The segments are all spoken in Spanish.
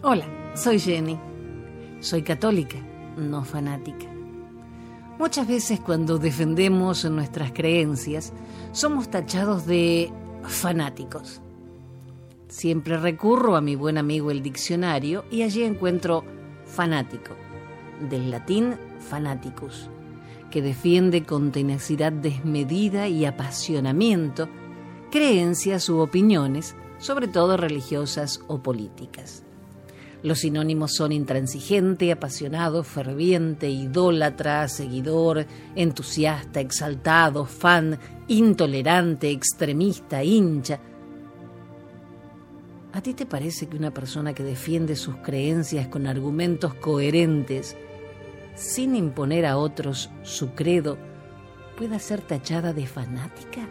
Hola, soy Jenny. Soy católica, no fanática. Muchas veces cuando defendemos nuestras creencias somos tachados de fanáticos. Siempre recurro a mi buen amigo el diccionario y allí encuentro fanático, del latín fanaticus, que defiende con tenacidad desmedida y apasionamiento creencias u opiniones, sobre todo religiosas o políticas. Los sinónimos son intransigente, apasionado, ferviente, idólatra, seguidor, entusiasta, exaltado, fan, intolerante, extremista, hincha. ¿A ti te parece que una persona que defiende sus creencias con argumentos coherentes, sin imponer a otros su credo, pueda ser tachada de fanática?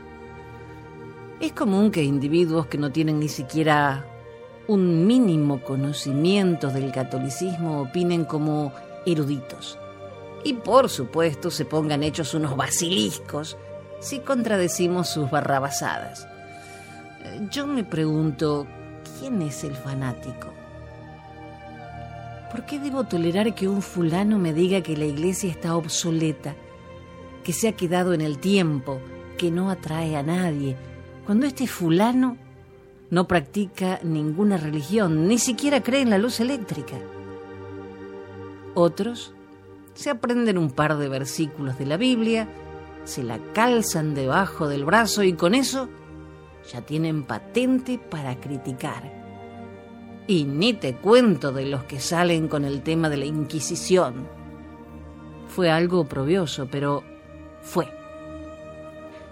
Es común que individuos que no tienen ni siquiera un mínimo conocimiento del catolicismo opinen como eruditos. Y por supuesto se pongan hechos unos basiliscos si contradecimos sus barrabasadas. Eh, yo me pregunto, ¿quién es el fanático? ¿Por qué debo tolerar que un fulano me diga que la iglesia está obsoleta, que se ha quedado en el tiempo, que no atrae a nadie, cuando este fulano no practica ninguna religión, ni siquiera cree en la luz eléctrica. Otros se aprenden un par de versículos de la Biblia, se la calzan debajo del brazo y con eso ya tienen patente para criticar. Y ni te cuento de los que salen con el tema de la Inquisición. Fue algo oprobioso, pero fue.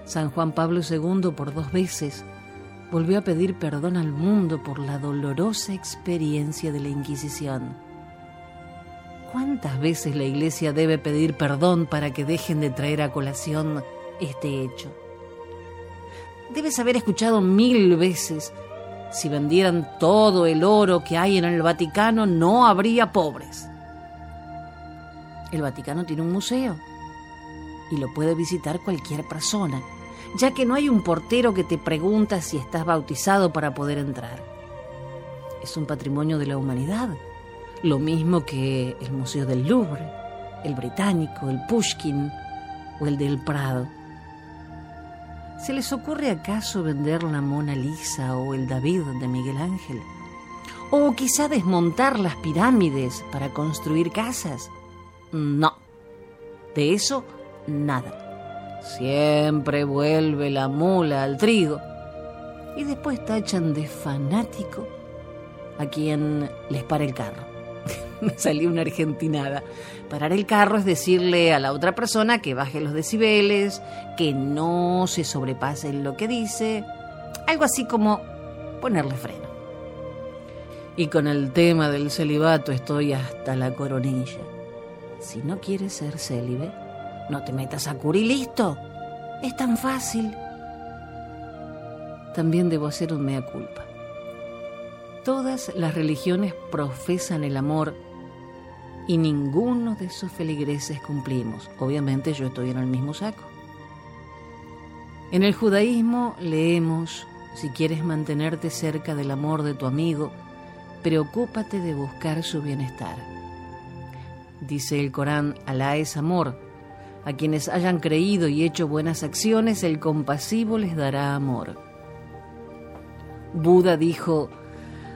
San Juan Pablo II por dos veces volvió a pedir perdón al mundo por la dolorosa experiencia de la Inquisición. ¿Cuántas veces la Iglesia debe pedir perdón para que dejen de traer a colación este hecho? Debes haber escuchado mil veces, si vendieran todo el oro que hay en el Vaticano, no habría pobres. El Vaticano tiene un museo y lo puede visitar cualquier persona ya que no hay un portero que te pregunta si estás bautizado para poder entrar. Es un patrimonio de la humanidad, lo mismo que el Museo del Louvre, el Británico, el Pushkin o el del Prado. ¿Se les ocurre acaso vender la Mona Lisa o el David de Miguel Ángel? ¿O quizá desmontar las pirámides para construir casas? No, de eso nada. Siempre vuelve la mula al trigo. Y después tachan de fanático a quien les para el carro. Me salió una argentinada. Parar el carro es decirle a la otra persona que baje los decibeles, que no se sobrepase en lo que dice. Algo así como ponerle freno. Y con el tema del celibato estoy hasta la coronilla. Si no quieres ser célibe, no te metas a cura y listo. Es tan fácil. También debo hacer un mea culpa. Todas las religiones profesan el amor y ninguno de sus feligreses cumplimos. Obviamente yo estoy en el mismo saco. En el judaísmo leemos, si quieres mantenerte cerca del amor de tu amigo, preocúpate de buscar su bienestar. Dice el Corán, Alá es amor, a quienes hayan creído y hecho buenas acciones, el compasivo les dará amor. Buda dijo,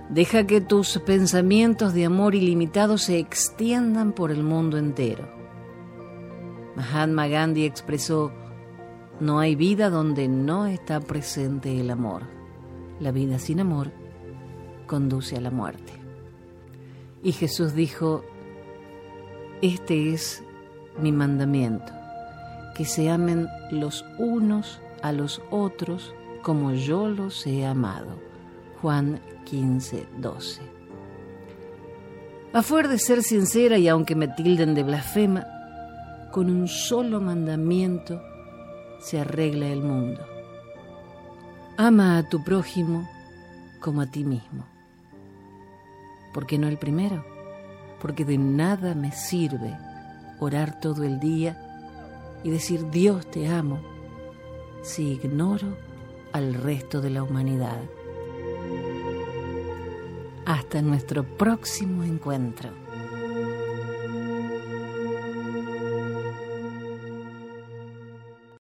deja que tus pensamientos de amor ilimitado se extiendan por el mundo entero. Mahatma Gandhi expresó, no hay vida donde no está presente el amor. La vida sin amor conduce a la muerte. Y Jesús dijo, este es mi mandamiento que se amen los unos a los otros como yo los he amado. Juan 15, 12. A fuer de ser sincera y aunque me tilden de blasfema, con un solo mandamiento se arregla el mundo. Ama a tu prójimo como a ti mismo. ¿Por qué no el primero? Porque de nada me sirve orar todo el día y decir Dios te amo si ignoro al resto de la humanidad. Hasta nuestro próximo encuentro.